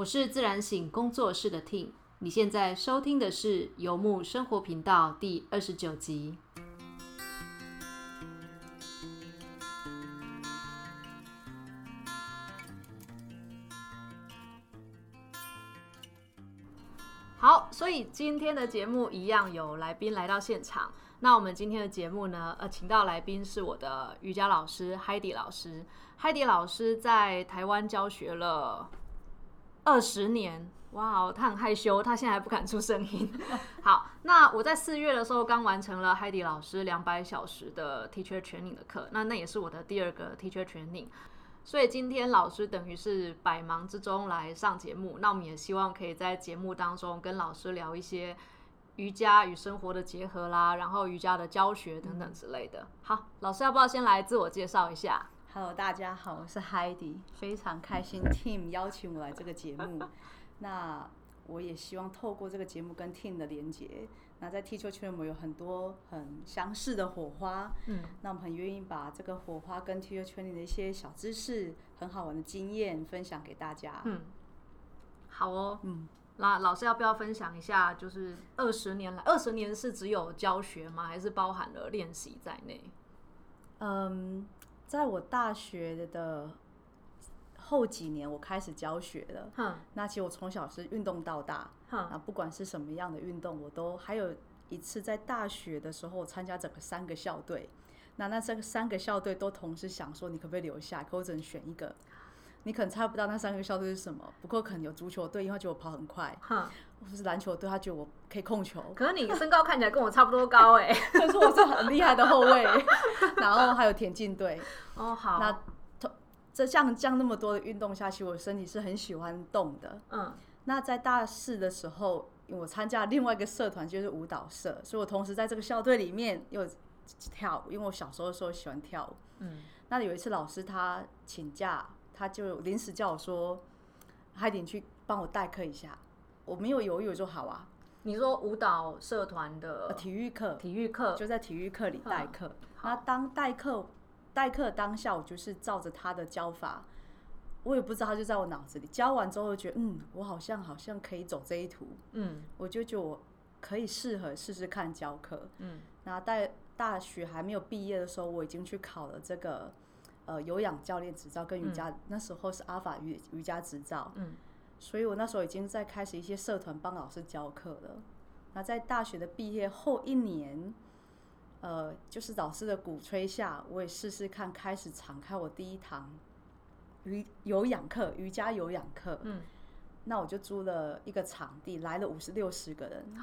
我是自然醒工作室的 tin 你现在收听的是游牧生活频道第二十九集。好，所以今天的节目一样有来宾来到现场。那我们今天的节目呢，呃，请到来宾是我的瑜伽老师 Heidi 老师。Heidi 老师在台湾教学了二十年，哇哦，他很害羞，他现在还不敢出声音。好，那我在四月的时候刚完成了 hedy 老师两百小时的 Teacher Training 的课，那那也是我的第二个 Teacher Training。所以今天老师等于是百忙之中来上节目，那我们也希望可以在节目当中跟老师聊一些瑜伽与生活的结合啦，然后瑜伽的教学等等之类的。好，老师要不要先来自我介绍一下？Hello，大家好，我是 Heidi，非常开心 Team 邀请我来这个节目。那我也希望透过这个节目跟 Team 的连接。那在踢球圈，我们有很多很相似的火花，嗯，那我们很愿意把这个火花跟踢球圈里的一些小知识、很好玩的经验分享给大家。嗯，好哦，嗯，那老师要不要分享一下？就是二十年来，二十年是只有教学吗？还是包含了练习在内？嗯，在我大学的。后几年我开始教学了，那其实我从小是运动到大，啊，不管是什么样的运动，我都还有一次在大学的时候参加整个三个校队，那那这个三个校队都同时想说你可不可以留下，可我只能选一个，你可能猜不到那三个校队是什么，不过可能有足球队，因为觉得我跑很快，或是篮球队，他觉得我可以控球，可是你身高看起来跟我差不多高哎，可是我是很厉害的后卫，然后还有田径队，哦好，那。这像这样那么多的运动下去，我身体是很喜欢动的。嗯，那在大四的时候，我参加另外一个社团，就是舞蹈社，所以我同时在这个校队里面又跳舞，因为我小时候的时候喜欢跳舞。嗯，那有一次老师他请假，他就临时叫我说：“海点去帮我代课一下。”我没有犹豫，我说：“好啊。”你说舞蹈社团的体育课，体育课就在体育课里代课。那当代课。代课当下，我就是照着他的教法，我也不知道他就在我脑子里。教完之后，觉得嗯，我好像好像可以走这一途，嗯，我就觉得我可以适合试试看教课，嗯。那在大学还没有毕业的时候，我已经去考了这个呃有氧教练执照跟瑜伽，那时候是阿法瑜瑜伽执照，嗯。所以我那时候已经在开始一些社团帮老师教课了。那在大学的毕业后一年。呃，就是老师的鼓吹下，我也试试看，开始敞开我第一堂瑜有氧课，瑜伽有氧课。嗯，那我就租了一个场地，来了五十六十个人，然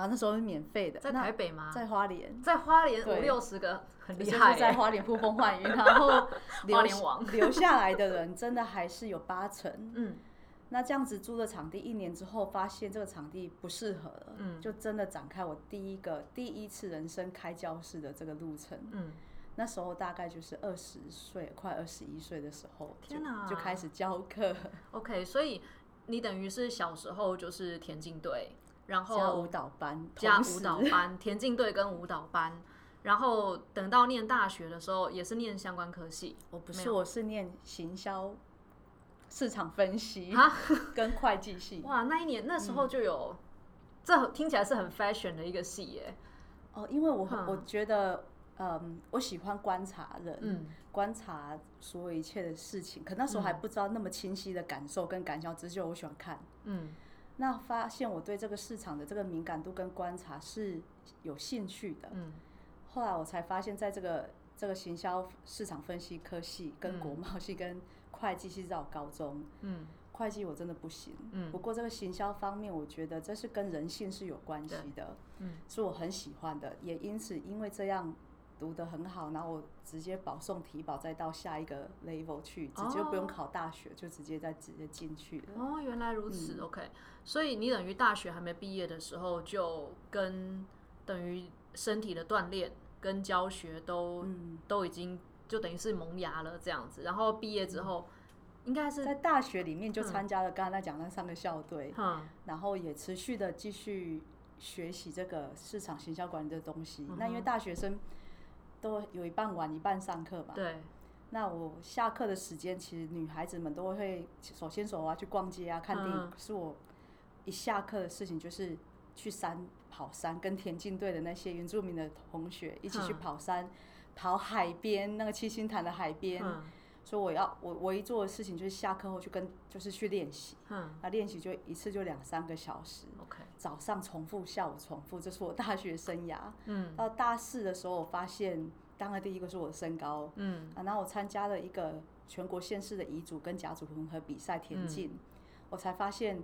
后那时候是免费的，在台北吗？在花莲，在花莲五六十个，很厉害，在花莲呼风唤雨，然后花莲王留下来的人真的还是有八成。嗯。那这样子租了场地一年之后，发现这个场地不适合了，嗯，就真的展开我第一个第一次人生开教室的这个路程，嗯，那时候大概就是二十岁，快二十一岁的时候，天哪，就开始教课。OK，所以你等于是小时候就是田径队，然后加舞蹈班，加舞蹈班，田径队跟舞蹈班，然后等到念大学的时候也是念相关科系，我不是，我是念行销。市场分析 跟会计系哇，那一年那时候就有，这听起来是很 fashion 的一个系耶。哦，因为我我觉得，嗯，我喜欢观察人，观察所有一切的事情。可那时候还不知道那么清晰的感受跟感想，只是我喜欢看。嗯，那发现我对这个市场的这个敏感度跟观察是有兴趣的。嗯，后来我才发现，在这个这个行销市场分析科系跟国贸系跟会计系在我高中，嗯，会计我真的不行，嗯，不过这个行销方面，我觉得这是跟人性是有关系的，嗯，是我很喜欢的，也因此因为这样读得很好，然后我直接保送提保，再到下一个 level 去，直接不用考大学，就直接再直接进去了。哦，原来如此，OK，所以你等于大学还没毕业的时候，就跟等于身体的锻炼跟教学都都已经。就等于是萌芽了这样子，然后毕业之后，应该是在大学里面就参加了刚才讲那三个校队，嗯，然后也持续的继续学习这个市场行销管理的东西。那因为大学生都有一半玩一半上课吧，对。那我下课的时间，其实女孩子们都会手牵手啊去逛街啊看电影。可是我一下课的事情就是去山跑山，跟田径队的那些原住民的同学一起去跑山，跑海边那个七星潭的海边。所以我要我唯一做的事情就是下课后去跟就是去练习。嗯，那练习就一次就两三个小时。OK，早上重复，下午重复，这是我大学生涯。嗯，到大四的时候，我发现当然第一个是我的身高。嗯，啊，然后我参加了一个全国县市的乙组跟甲组混合比赛田径，我才发现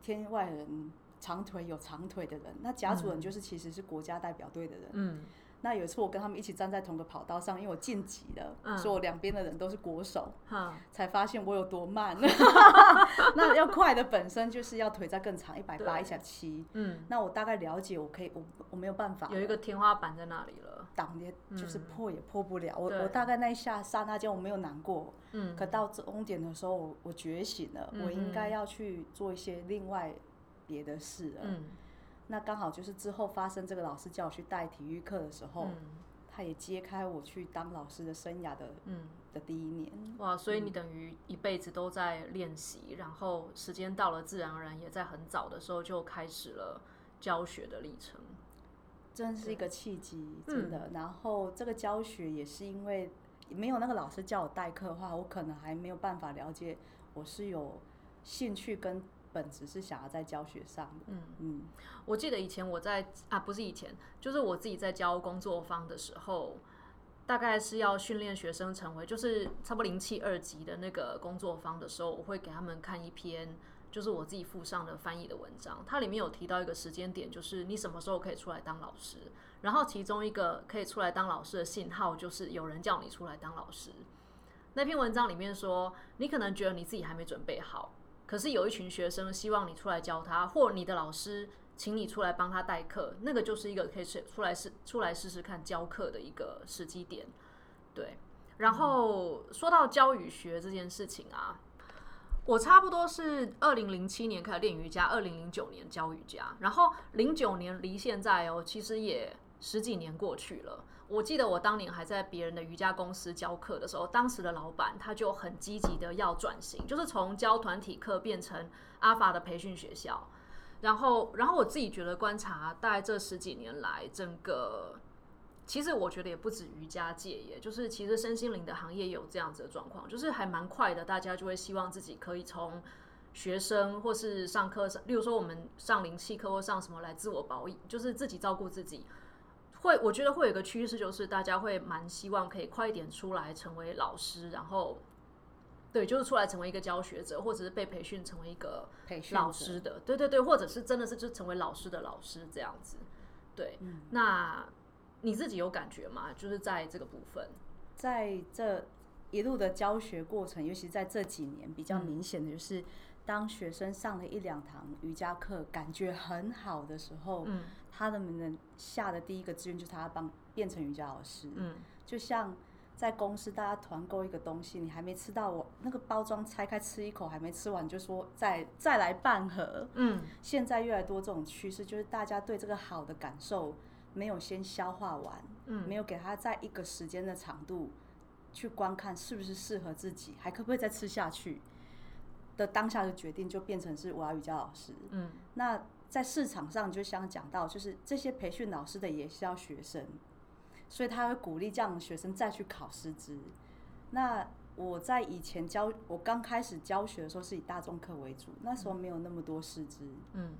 天外人长腿有长腿的人，那甲组人就是其实是国家代表队的人。嗯。那有一次我跟他们一起站在同个跑道上，因为我晋级了，所以我两边的人都是国手，才发现我有多慢。那要快的本身就是要腿再更长，一百八、一百七。嗯，那我大概了解，我可以，我我没有办法，有一个天花板在那里了，挡也就是破也破不了。我我大概那一下刹那间我没有难过，嗯，可到终点的时候我觉醒了，我应该要去做一些另外别的事了。嗯。那刚好就是之后发生这个老师叫我去带体育课的时候，他也揭开我去当老师的生涯的的第一年。哇，所以你等于一辈子都在练习，然后时间到了，自然而然也在很早的时候就开始了教学的历程。真是一个契机，真的。然后这个教学也是因为没有那个老师叫我代课的话，我可能还没有办法了解我是有兴趣跟。本质是想要在教学上的。嗯嗯，我记得以前我在啊，不是以前，就是我自己在教工作坊的时候，大概是要训练学生成为，就是差不多零七二级的那个工作坊的时候，我会给他们看一篇，就是我自己附上的翻译的文章。它里面有提到一个时间点，就是你什么时候可以出来当老师。然后其中一个可以出来当老师的信号，就是有人叫你出来当老师。那篇文章里面说，你可能觉得你自己还没准备好。可是有一群学生希望你出来教他，或你的老师请你出来帮他代课，那个就是一个可以试出来试出来试试看教课的一个时机点。对，然后说到教与学这件事情啊，我差不多是二零零七年开始练瑜伽，二零零九年教瑜伽，然后零九年离现在哦，其实也十几年过去了。我记得我当年还在别人的瑜伽公司教课的时候，当时的老板他就很积极的要转型，就是从教团体课变成阿法的培训学校。然后，然后我自己觉得观察，大概这十几年来，整个其实我觉得也不止瑜伽界，也就是其实身心灵的行业有这样子的状况，就是还蛮快的，大家就会希望自己可以从学生或是上课上，例如说我们上灵气课或上什么来自我保，就是自己照顾自己。会，我觉得会有一个趋势，就是大家会蛮希望可以快一点出来成为老师，然后，对，就是出来成为一个教学者，或者是被培训成为一个老师的，对对对，或者是真的是就成为老师的老师这样子。对，那你自己有感觉吗？就是在这个部分，在这一路的教学过程，尤其在这几年比较明显的就是。当学生上了一两堂瑜伽课，感觉很好的时候，嗯，他的们下的第一个志愿就是他要帮变成瑜伽老师。嗯，就像在公司大家团购一个东西，你还没吃到，我那个包装拆开吃一口还没吃完，就说再再来半盒。嗯，现在越来越多这种趋势，就是大家对这个好的感受没有先消化完，嗯，没有给他在一个时间的长度去观看是不是适合自己，还可不可以再吃下去。的当下的决定就变成是我要瑜伽老师。嗯，那在市场上就想讲到，就是这些培训老师的也是要学生，所以他会鼓励这样的学生再去考师资。那我在以前教，我刚开始教学的时候是以大众课为主，那时候没有那么多师资。嗯，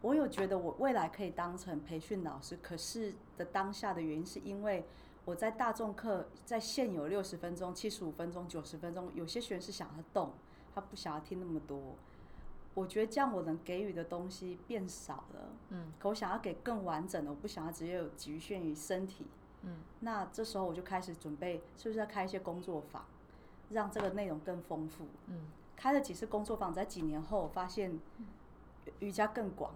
我有觉得我未来可以当成培训老师，可是的当下的原因是因为我在大众课在现有六十分钟、七十五分钟、九十分钟，有些学员是想要动。他不想要听那么多，我觉得这样我能给予的东西变少了。嗯，可我想要给更完整的，我不想要直接有局限于身体。嗯，那这时候我就开始准备，是不是要开一些工作坊，让这个内容更丰富？嗯，开了几次工作坊，在几年后我发现瑜伽更广，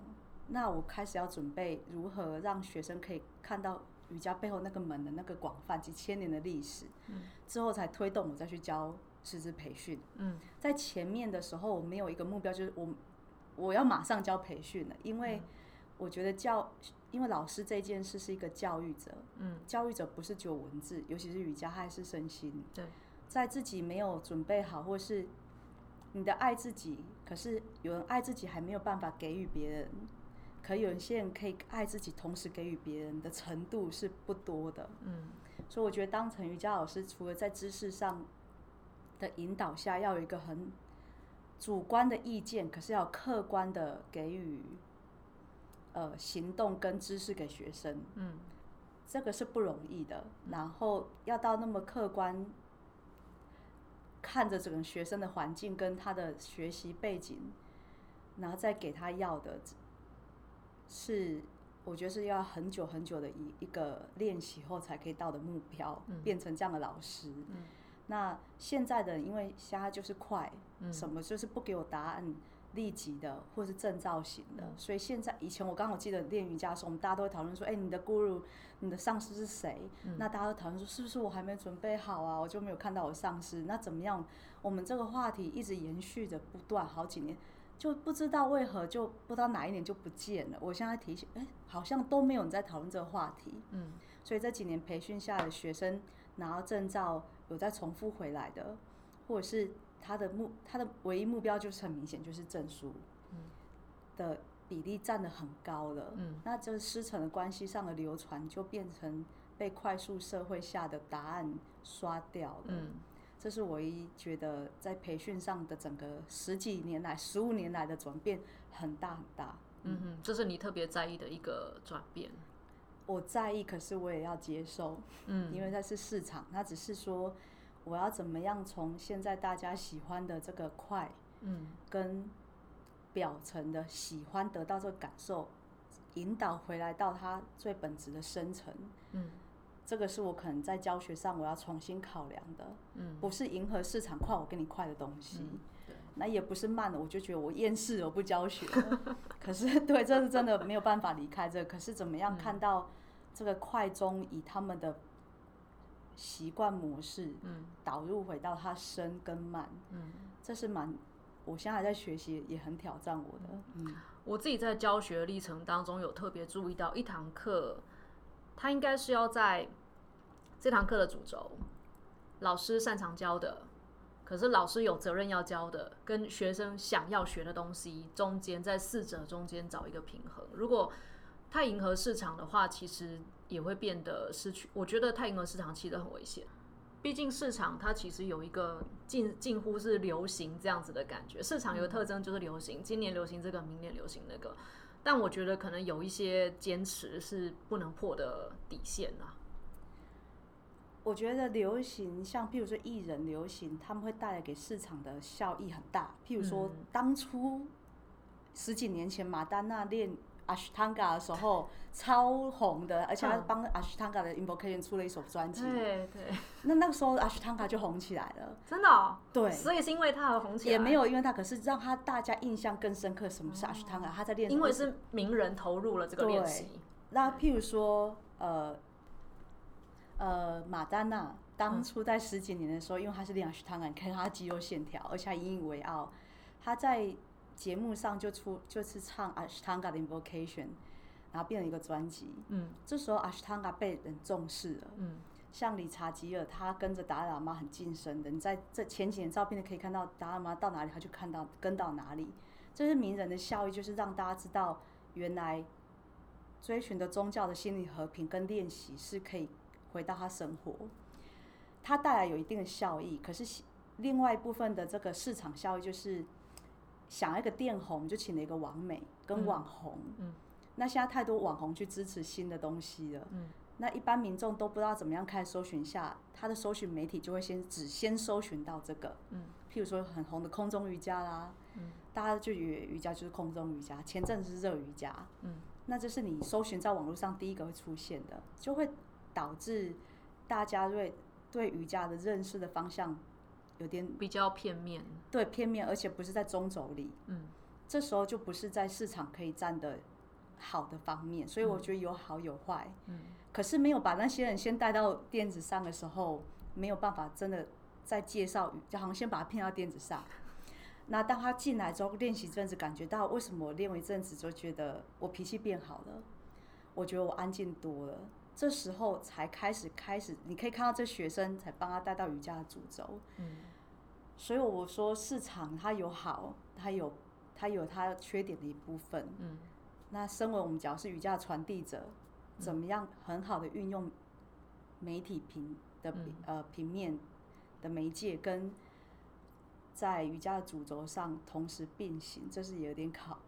那我开始要准备如何让学生可以看到瑜伽背后那个门的那个广泛几千年的历史。嗯，之后才推动我再去教。师资培训，嗯，在前面的时候，我没有一个目标，就是我我要马上教培训了，因为我觉得教，因为老师这件事是一个教育者，嗯，教育者不是只有文字，尤其是瑜伽还是身心，对，在自己没有准备好，或是你的爱自己，可是有人爱自己还没有办法给予别人，可有一些人可以爱自己，同时给予别人的程度是不多的。嗯，所以我觉得当成瑜伽老师，除了在知识上的引导下，要有一个很主观的意见，可是要客观的给予呃行动跟知识给学生。嗯，这个是不容易的。然后要到那么客观。看着整个学生的环境跟他的学习背景，然后再给他要的，是我觉得是要很久很久的一一个练习后才可以到的目标，变成这样的老师。那现在的因为现在就是快，什么就是不给我答案。立即的，或是正造型的，所以现在以前我刚好记得练瑜伽的时候，我们大家都会讨论说，哎，你的 guru，你的上司是谁？那大家都讨论说，是不是我还没准备好啊？我就没有看到我上司，那怎么样？我们这个话题一直延续着不断好几年，就不知道为何就不知道哪一年就不见了。我现在提醒，哎，好像都没有人在讨论这个话题。嗯，所以这几年培训下的学生拿到证照有在重复回来的，或者是。他的目，他的唯一目标就是很明显，就是证书的比例占的很高了。嗯，那这师承的关系上的流传，就变成被快速社会下的答案刷掉了。嗯，这是唯一觉得在培训上的整个十几年来、十五年来的转变很大很大。嗯哼，这是你特别在意的一个转变。我在意，可是我也要接受。嗯，因为它是市场，它只是说。我要怎么样从现在大家喜欢的这个快，嗯，跟表层的喜欢得到这个感受，引导回来到它最本质的深层，嗯，这个是我可能在教学上我要重新考量的，嗯，不是迎合市场快我给你快的东西，那也不是慢的我就觉得我厌世我不教学，可是对，这是真的没有办法离开这，可是怎么样看到这个快中以他们的。习惯模式，嗯，导入回到他深跟慢，嗯，这是蛮，我现在还在学习，也很挑战我的，嗯，我自己在教学历程当中有特别注意到一堂课，它应该是要在这堂课的主轴，老师擅长教的，可是老师有责任要教的，跟学生想要学的东西中间，在四者中间找一个平衡。如果太迎合市场的话，其实。也会变得失去。我觉得太迎合市场其实很危险，毕竟市场它其实有一个近近乎是流行这样子的感觉。市场有个特征就是流行，今年流行这个，明年流行那个。但我觉得可能有一些坚持是不能破的底线啊。我觉得流行，像譬如说艺人流行，他们会带来给市场的效益很大。譬如说当初十几年前马丹娜练。阿什汤嘎的时候超红的，而且他帮阿什汤嘎的 Invocation 出了一首专辑。对 对。那那个时候阿什汤嘎就红起来了。真的？对。所以是因为他而红起来。也没有因为他，可是让他大家印象更深刻。什么是阿什汤嘎？他在练。因为是名人投入了这个练习。那譬如说，呃呃，马丹娜当初在十几年的时候，因为她是练阿什汤嘎，你看她肌肉线条，而且还引以为傲。她在。节目上就出就是唱 Ashtanga 的 Invocation，然后变成一个专辑。嗯，这时候 Ashtanga 被人重视了。嗯，像理查吉尔，他跟着达赖喇嘛很近身的。你在这前几年照片可以看到达赖喇嘛到哪里，他就看到跟到哪里。这是名人的效益，就是让大家知道原来追寻的宗教的心理和平跟练习是可以回到他生活。他带来有一定的效益，可是另外一部分的这个市场效益就是。想一个电红，就请了一个网美跟网红。嗯，那现在太多网红去支持新的东西了。嗯，那一般民众都不知道怎么样开始搜寻下，他的搜寻媒体就会先只先搜寻到这个。嗯，譬如说很红的空中瑜伽啦。嗯，大家就以为瑜伽就是空中瑜伽，前阵子是热瑜伽。嗯，那这是你搜寻在网络上第一个会出现的，就会导致大家对对瑜伽的认识的方向。有点比较片面，对片面，而且不是在中轴里，嗯，这时候就不是在市场可以站的好的方面，所以我觉得有好有坏，嗯，可是没有把那些人先带到垫子上的时候，没有办法真的在介绍，就好像先把他骗到垫子上，那当他进来之后练习一阵子，感觉到为什么我练一阵子就觉得我脾气变好了，我觉得我安静多了，这时候才开始开始，你可以看到这学生才帮他带到瑜伽的主轴。嗯，所以我说市场它有好，它有它有它缺点的一部分。嗯，那身为我们只要是瑜伽的传递者，怎么样很好的运用媒体平的呃平面的媒介跟在瑜伽的主轴上同时并行，这是有点考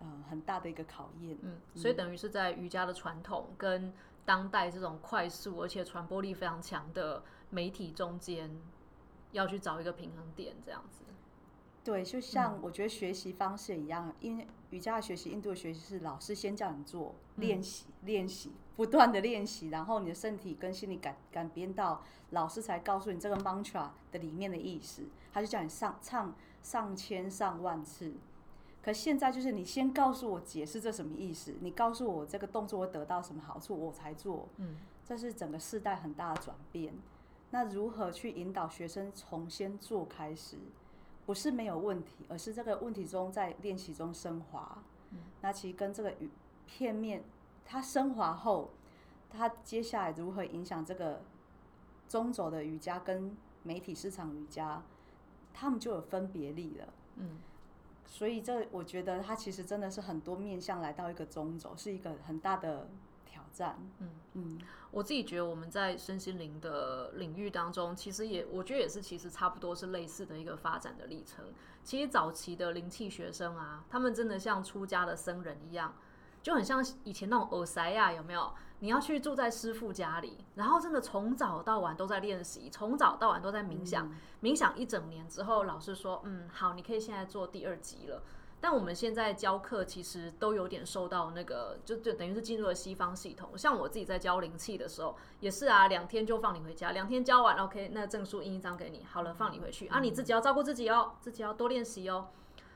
呃很大的一个考验。嗯，所以等于是在瑜伽的传统跟当代这种快速而且传播力非常强的媒体中间，要去找一个平衡点，这样子。对，就像我觉得学习方式一样，因为瑜伽的学习、印度的学习是老师先叫你做练习、练习，不断的练习，然后你的身体跟心理改改变到，老师才告诉你这个 mantra 的里面的意思，他就叫你上唱上千上万次。可现在就是你先告诉我解释这什么意思，你告诉我这个动作会得到什么好处，我才做。嗯，这是整个世代很大的转变。那如何去引导学生从先做开始？不是没有问题，而是这个问题中在练习中升华。嗯那其实跟这个语片面，它升华后，它接下来如何影响这个中轴的瑜伽跟媒体市场瑜伽，他们就有分别力了。嗯，所以这我觉得它其实真的是很多面向来到一个中轴，是一个很大的挑。战，嗯嗯，我自己觉得我们在身心灵的领域当中，其实也我觉得也是，其实差不多是类似的一个发展的历程。其实早期的灵气学生啊，他们真的像出家的僧人一样，就很像以前那种耳塞呀，有没有？你要去住在师傅家里，然后真的从早到晚都在练习，从早到晚都在冥想，冥想一整年之后，老师说，嗯，好，你可以现在做第二集了。但我们现在教课其实都有点受到那个，就就等于是进入了西方系统。像我自己在教灵气的时候，也是啊，两天就放你回家，两天教完，OK，那证书印一张给你，好了，放你回去啊，你自己要照顾自己哦，自己要多练习哦。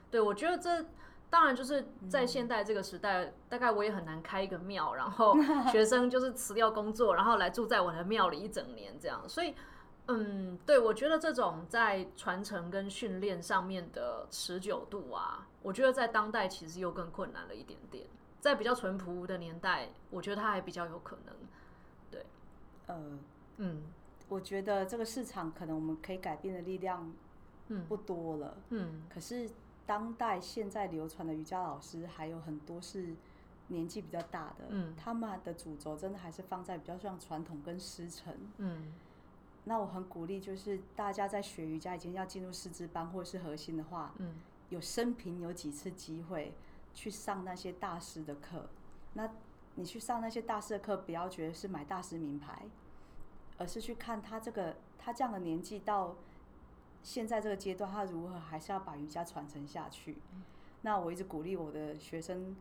对，我觉得这当然就是在现代这个时代，大概我也很难开一个庙，然后 学生就是辞掉工作，然后来住在我的庙里一整年这样，所以。嗯，对，我觉得这种在传承跟训练上面的持久度啊，我觉得在当代其实又更困难了一点点。在比较淳朴的年代，我觉得它还比较有可能。对，呃，嗯，我觉得这个市场可能我们可以改变的力量，嗯，不多了。嗯，可是当代现在流传的瑜伽老师还有很多是年纪比较大的，嗯，他们的主轴真的还是放在比较像传统跟师承，嗯。那我很鼓励，就是大家在学瑜伽已经要进入师资班或者是核心的话，嗯，有生平有几次机会去上那些大师的课。那你去上那些大师的课，不要觉得是买大师名牌，而是去看他这个他这样的年纪到现在这个阶段，他如何还是要把瑜伽传承下去。那我一直鼓励我的学生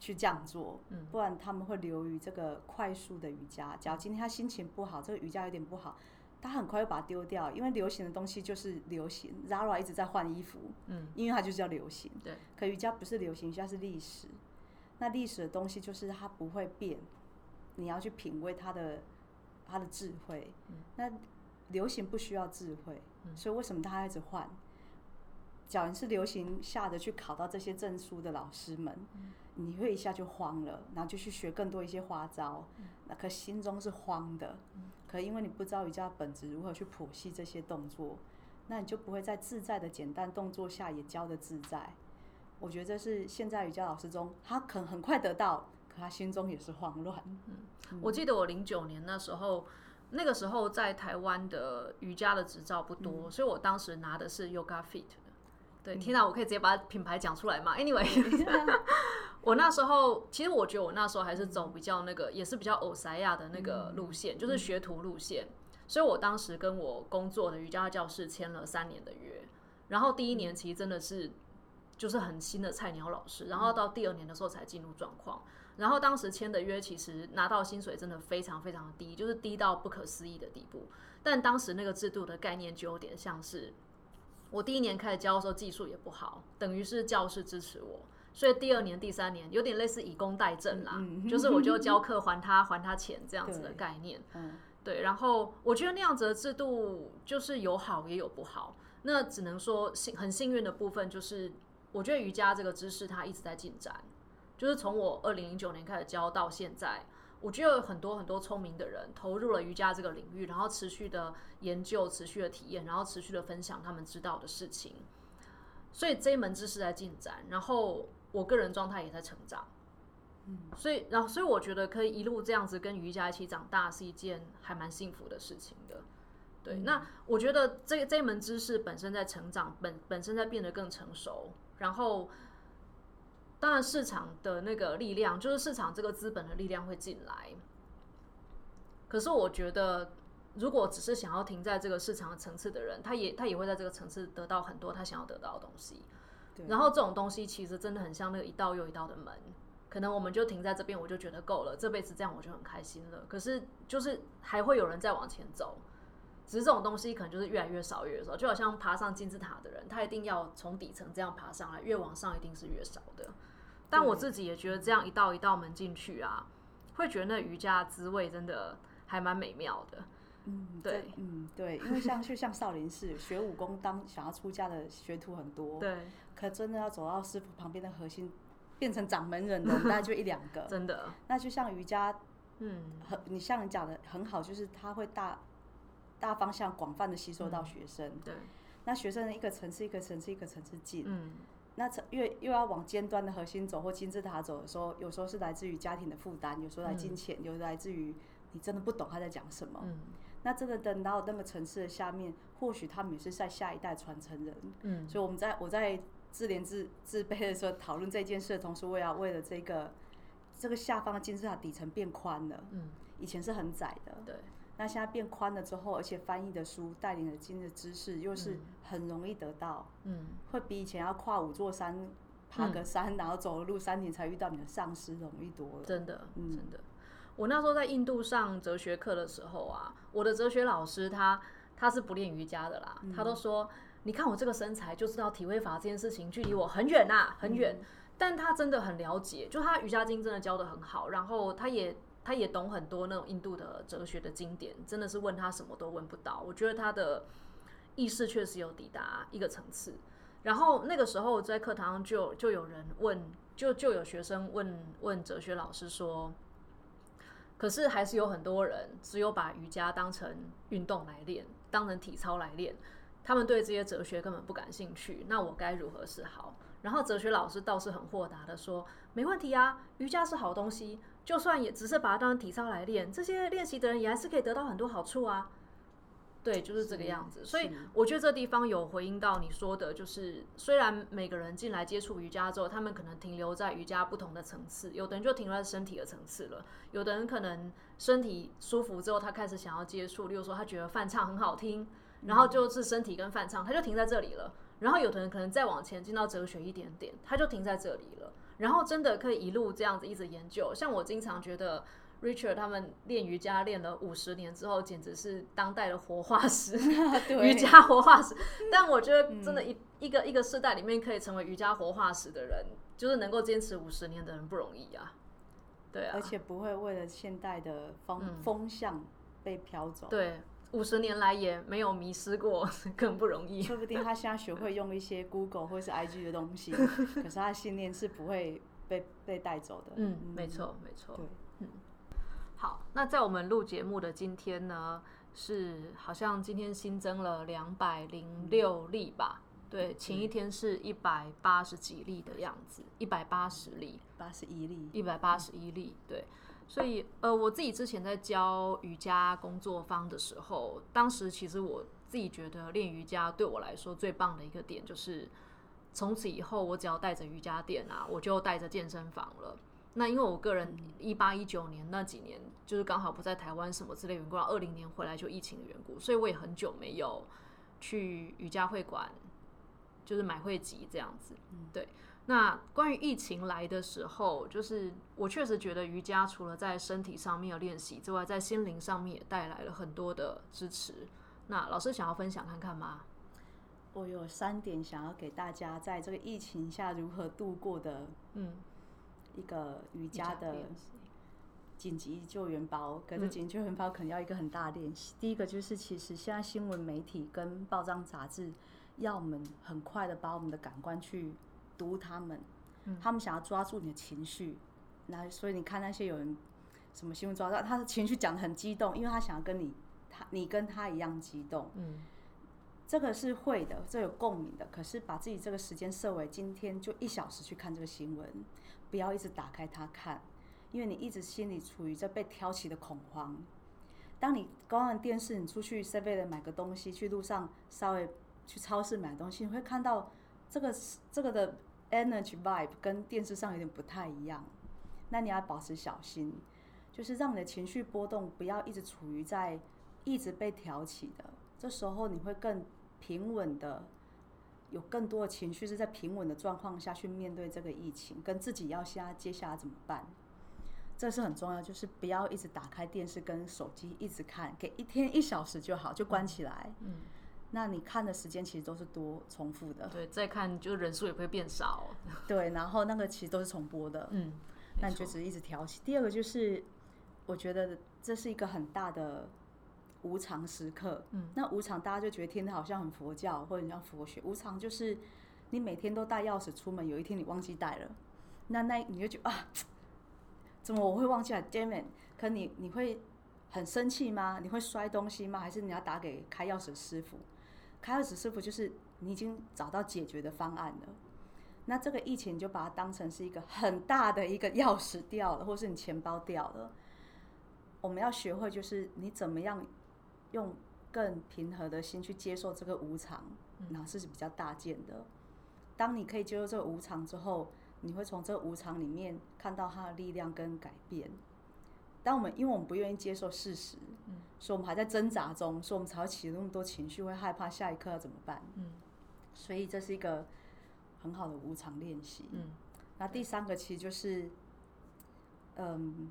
去这样做，嗯，不然他们会流于这个快速的瑜伽。假如今天他心情不好，这个瑜伽有点不好。他很快又把它丢掉，因为流行的东西就是流行。Zara 一直在换衣服，嗯，因为它就是叫流行。对。可瑜伽不是流行，瑜伽是历史。那历史的东西就是它不会变，你要去品味它的它的智慧。嗯。那流行不需要智慧，所以为什么他一直换？假如是流行下的去考到这些证书的老师们，你会一下就慌了，然后就去学更多一些花招，那可心中是慌的。可因为你不知道瑜伽本质如何去剖析这些动作，那你就不会在自在的简单动作下也教的自在。我觉得这是现在瑜伽老师中，他可能很快得到，可他心中也是慌乱。嗯，我记得我零九年那时候，那个时候在台湾的瑜伽的执照不多，所以我当时拿的是 Yoga Fit 的。对，天哪，我可以直接把品牌讲出来嘛？Anyway。我那时候，其实我觉得我那时候还是走比较那个，也是比较欧塞亚的那个路线，就是学徒路线。所以我当时跟我工作的瑜伽教室签了三年的约。然后第一年其实真的是就是很新的菜鸟老师，然后到第二年的时候才进入状况。然后当时签的约其实拿到薪水真的非常非常低，就是低到不可思议的地步。但当时那个制度的概念就有点像是，我第一年开始教的时候技术也不好，等于是教室支持我。所以第二年、第三年有点类似以工代赈啦，就是我就教课还他还他钱这样子的概念。对，然后我觉得那样子的制度就是有好也有不好。那只能说幸很幸运的部分就是，我觉得瑜伽这个知识它一直在进展，就是从我二零零九年开始教到现在，我觉得有很多很多聪明的人投入了瑜伽这个领域，然后持续的研究、持续的体验，然后持续的分享他们知道的事情。所以这一门知识在进展，然后我个人状态也在成长。嗯，所以然后所以我觉得可以一路这样子跟瑜伽一起长大，是一件还蛮幸福的事情的。对，那我觉得这这一门知识本身在成长，本本身在变得更成熟，然后当然市场的那个力量，就是市场这个资本的力量会进来。可是我觉得，如果只是想要停在这个市场的层次的人，他也他也会在这个层次得到很多他想要得到的东西。然后这种东西其实真的很像那个一道又一道的门，可能我们就停在这边，我就觉得够了，这辈子这样我就很开心了。可是就是还会有人再往前走。只是这种东西可能就是越来越少，越少，就好像爬上金字塔的人，他一定要从底层这样爬上来，越往上一定是越少的。但我自己也觉得这样一道一道门进去啊，会觉得那瑜伽滋味真的还蛮美妙的。嗯，对，嗯，对，因为像就像少林寺学武功当想要出家的学徒很多，对，可真的要走到师傅旁边的核心变成掌门人的大概就一两个，真的。那就像瑜伽，嗯，很你像你讲的很好，就是他会大。大方向广泛的吸收到学生，对，那学生一个层次一个层次一个层次进，嗯，那越又要往尖端的核心走或金字塔走的时候，有时候是来自于家庭的负担，有时候来金钱，有时来自于你真的不懂他在讲什么，嗯，那真的等到那个层次的下面，或许他们也是在下一代传承人，嗯，所以我们在我在自怜自自卑的时候讨论这件事的同时，我也要为了这个这个下方的金字塔底层变宽了，嗯，以前是很窄的，对。那现在变宽了之后，而且翻译的书带领的经的知识又是很容易得到，嗯，会比以前要跨五座山、爬个山，然后走了路三年才遇到你的上司容易多了。真的，真的。我那时候在印度上哲学课的时候啊，我的哲学老师他他是不练瑜伽的啦，他都说，你看我这个身材就知道体位法这件事情距离我很远呐，很远。但他真的很了解，就他瑜伽经真的教的很好，然后他也。他也懂很多那种印度的哲学的经典，真的是问他什么都问不到。我觉得他的意识确实有抵达一个层次。然后那个时候在课堂上就就有人问，就就有学生问问哲学老师说：“可是还是有很多人只有把瑜伽当成运动来练，当成体操来练，他们对这些哲学根本不感兴趣。那我该如何是好？”然后哲学老师倒是很豁达的说：“没问题啊，瑜伽是好东西。”就算也只是把它当成体操来练，这些练习的人也还是可以得到很多好处啊。对，就是这个样子。所以我觉得这地方有回应到你说的，就是虽然每个人进来接触瑜伽之后，他们可能停留在瑜伽不同的层次，有的人就停留在身体的层次了，有的人可能身体舒服之后，他开始想要接触，例如说他觉得泛唱很好听，然后就是身体跟泛唱，他就停在这里了。然后有的人可能再往前进到哲学一点点，他就停在这里了。然后真的可以一路这样子一直研究，像我经常觉得 Richard 他们练瑜伽练了五十年之后，简直是当代的活化石，瑜伽活化石。但我觉得真的，一一个一个世代里面可以成为瑜伽活化石的人，就是能够坚持五十年的人不容易啊。对啊，而且不会为了现代的风风向被飘走。对。五十年来也没有迷失过，更不容易。说不定他现在学会用一些 Google 或是 IG 的东西，可是他的信念是不会被被带走的。嗯，没错，没错。对，嗯。好，那在我们录节目的今天呢，是好像今天新增了两百零六例吧？对，前一天是一百八十几例的样子，一百八十例，八十一例，一百八十一例，对。所以，呃，我自己之前在教瑜伽工作坊的时候，当时其实我自己觉得练瑜伽对我来说最棒的一个点，就是从此以后我只要带着瑜伽垫啊，我就带着健身房了。那因为我个人一八一九年那几年就是刚好不在台湾什么之类缘故，二零年回来就疫情的缘故，所以我也很久没有去瑜伽会馆，就是买会籍这样子，对。那关于疫情来的时候，就是我确实觉得瑜伽除了在身体上面有练习之外，在心灵上面也带来了很多的支持。那老师想要分享看看吗？我有三点想要给大家在这个疫情下如何度过的，嗯，一个瑜伽的紧急救援包。可是紧急救援包可能要一个很大的练习。第一个就是，其实现在新闻媒体跟报章杂志要我们很快的把我们的感官去。读他们，他们想要抓住你的情绪，那所以你看那些有人什么新闻抓到，他的情绪讲的很激动，因为他想要跟你他你跟他一样激动，嗯，这个是会的，这有共鸣的。可是把自己这个时间设为今天就一小时去看这个新闻，不要一直打开它看，因为你一直心里处于这被挑起的恐慌。当你关完电视，你出去 seven 买个东西，去路上稍微去超市买东西，你会看到这个这个的 energy vibe 跟电视上有点不太一样。那你要保持小心，就是让你的情绪波动不要一直处于在一直被挑起的。这时候你会更平稳的，有更多的情绪是在平稳的状况下去面对这个疫情，跟自己要现在接下来怎么办，这是很重要。就是不要一直打开电视跟手机一直看，给一天一小时就好，就关起来。嗯，那你看的时间其实都是多重复的，对，再看就人数也会变少。对，然后那个其实都是重播的。嗯，那你就只是一直调起。第二个就是，我觉得这是一个很大的无常时刻。嗯，那无常大家就觉得听的好像很佛教或者很像佛学。无常就是你每天都带钥匙出门，有一天你忘记带了，那那你就觉得啊，怎么我会忘记啊？Damn it！可你你会很生气吗？你会摔东西吗？还是你要打给开钥匙师傅？开钥匙师傅就是你已经找到解决的方案了。那这个疫情就把它当成是一个很大的一个钥匙掉了，或是你钱包掉了。我们要学会就是你怎么样用更平和的心去接受这个无常，然后是比较大件的。当你可以接受这个无常之后，你会从这个无常里面看到它的力量跟改变。当我们因为我们不愿意接受事实，嗯，所以我们还在挣扎中，所以我们才会起那么多情绪，会害怕下一刻要怎么办。嗯，所以这是一个很好的无常练习。嗯，那第三个其实就是，嗯，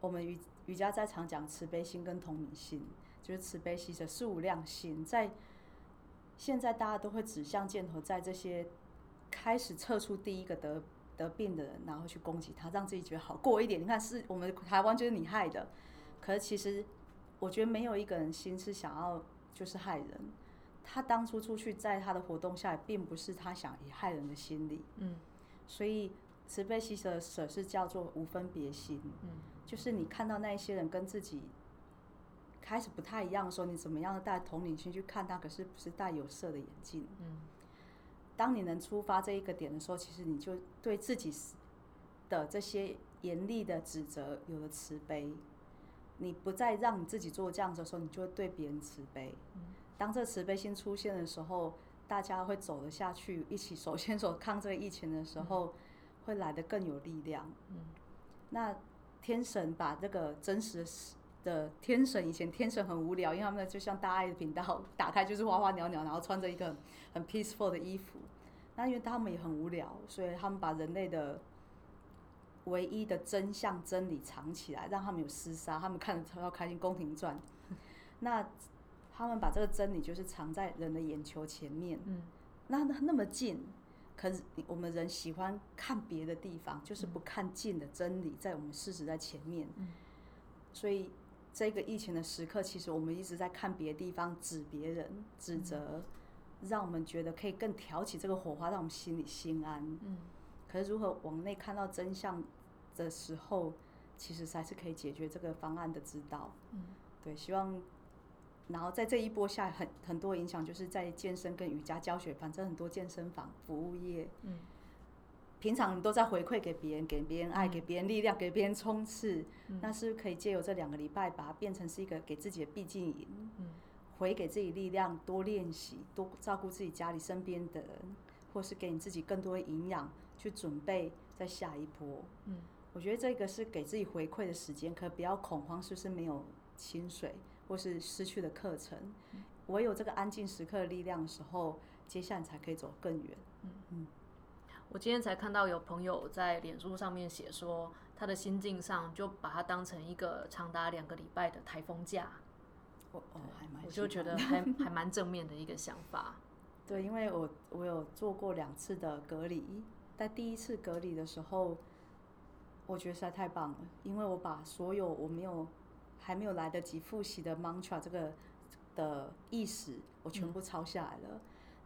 我们瑜瑜伽在常讲慈悲心跟同理心，就是慈悲心的事无量心，在现在大家都会指向箭头在这些开始测出第一个得得病的人，然后去攻击他，让自己觉得好过一点。你看，是我们台湾就是你害的，可是其实我觉得没有一个人心是想要就是害人。他当初出去在他的活动下，并不是他想以害人的心理，嗯，所以慈悲喜舍舍是叫做无分别心，嗯，就是你看到那一些人跟自己开始不太一样的时候，你怎么样的带同理心去看他，可是不是戴有色的眼镜，嗯，当你能出发这一个点的时候，其实你就对自己的这些严厉的指责有了慈悲，你不再让你自己做这样子的时候，你就会对别人慈悲。当这慈悲心出现的时候，大家会走得下去，一起手牵手抗这个疫情的时候，会来得更有力量。嗯，那天神把这个真实的天神，以前天神很无聊，因为他们就像大爱的频道打开就是花花鸟鸟，然后穿着一个很很 peaceful 的衣服。那因为他们也很无聊，所以他们把人类的唯一的真相真理藏起来，让他们有厮杀，他们看得超开心，宫廷传。那他们把这个真理就是藏在人的眼球前面，嗯，那那那么近，可是我们人喜欢看别的地方，就是不看近的真理在我们事实在前面，嗯，所以这个疫情的时刻，其实我们一直在看别的地方，指别人、指责，让我们觉得可以更挑起这个火花，让我们心里心安。嗯，可是如何往内看到真相的时候，其实才是可以解决这个方案的指导。嗯，对，希望。然后在这一波下，很很多影响就是在健身跟瑜伽教学，反正很多健身房服务业，嗯，平常你都在回馈给别人，给别人爱，给别人力量，给别人冲刺，那是不是可以借由这两个礼拜，把它变成是一个给自己的必经营，嗯，回给自己力量，多练习，多照顾自己家里身边的人，或是给你自己更多的营养，去准备在下一波，嗯，我觉得这个是给自己回馈的时间，可不要恐慌，是不是没有薪水？或是失去的课程，唯有这个安静时刻的力量的时候，接下来才可以走更远。嗯。嗯。我今天才看到有朋友在脸书上面写说，他的心境上就把它当成一个长达两个礼拜的台风假。我哦，还蛮，我就觉得还 还蛮正面的一个想法。对，因为我我有做过两次的隔离，在第一次隔离的时候，我觉得实在太棒了，因为我把所有我没有。还没有来得及复习的 mantra 这个的意识，我全部抄下来了，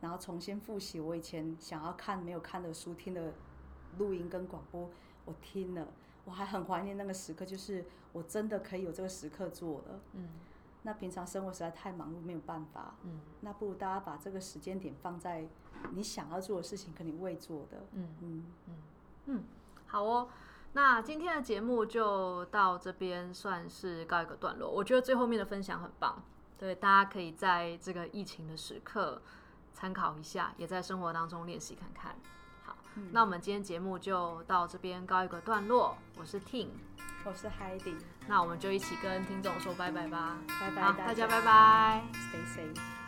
然后重新复习我以前想要看没有看的书、听的录音跟广播，我听了，我还很怀念那个时刻，就是我真的可以有这个时刻做了。嗯，那平常生活实在太忙碌，没有办法。嗯，那不如大家把这个时间点放在你想要做的事情，可你未做的。嗯嗯嗯嗯，好哦。那今天的节目就到这边，算是告一个段落。我觉得最后面的分享很棒，对大家可以在这个疫情的时刻参考一下，也在生活当中练习看看。好，那我们今天节目就到这边告一个段落。我是 Ting，我是 Heidi，那我们就一起跟听众说拜拜吧，拜拜，大家拜拜，Stay safe。